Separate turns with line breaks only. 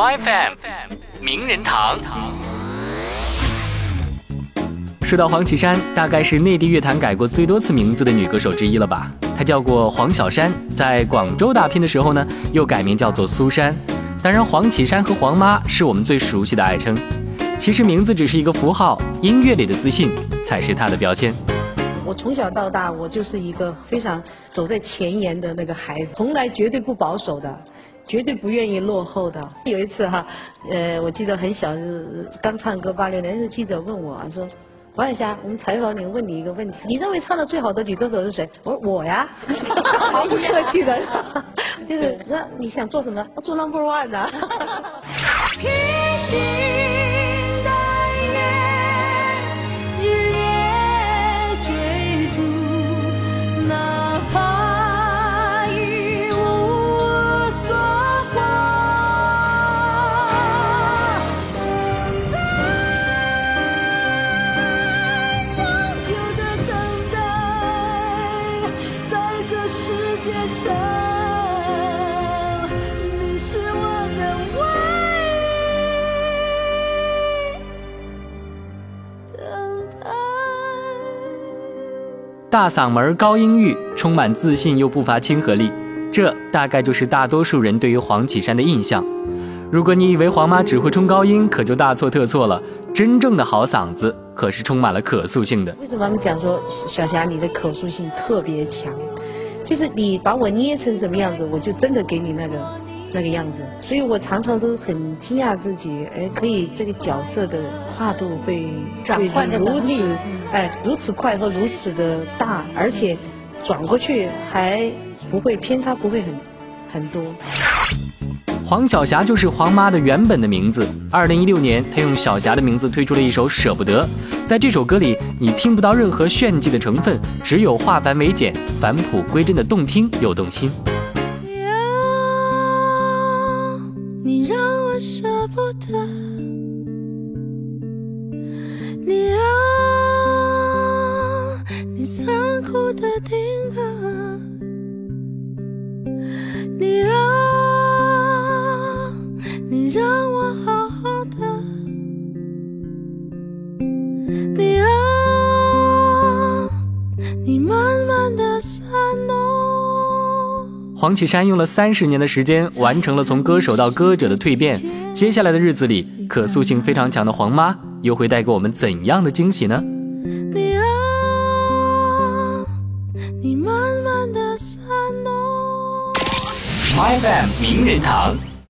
My FM 名人堂。说到黄绮珊，大概是内地乐坛改过最多次名字的女歌手之一了吧？她叫过黄小珊，在广州打拼的时候呢，又改名叫做苏珊。当然，黄绮珊和黄妈是我们最熟悉的爱称。其实名字只是一个符号，音乐里的自信才是她的标签。
我从小到大，我就是一个非常走在前沿的那个孩子，从来绝对不保守的，绝对不愿意落后的。有一次哈，呃，我记得很小就，刚唱歌八六年，是记者问我啊说：“黄晓霞，我们采访你，问你一个问题，你认为唱的最好的女歌手是谁？” 我说：“我呀。”毫不客气的，就是那你想做什么？做 number one 的。
大嗓门、高音域，充满自信又不乏亲和力，这大概就是大多数人对于黄绮珊的印象。如果你以为黄妈只会冲高音，可就大错特错了。真正的好嗓子可是充满了可塑性的。
为什么他们讲说小霞你的可塑性特别强？就是你把我捏成什么样子，我就真的给你那个那个样子。所以我常常都很惊讶自己，哎，可以这个角色的跨度会
转换的
如此，哎，如此快和如此的大，而且转过去还不会偏差，不会很很多。
黄晓霞就是黄妈的原本的名字。二零一六年，她用小霞的名字推出了一首《舍不得》。在这首歌里，你听不到任何炫技的成分，只有化繁为简、返璞归真的动听又动心。
你让我舍不得，你啊，你残酷的定格，
黄绮珊用了三十年的时间，完成了从歌手到歌者的蜕变。接下来的日子里，可塑性非常强的黄妈又会带给我们怎样的惊喜呢？
你啊，你慢慢的散落。
FM 名人堂。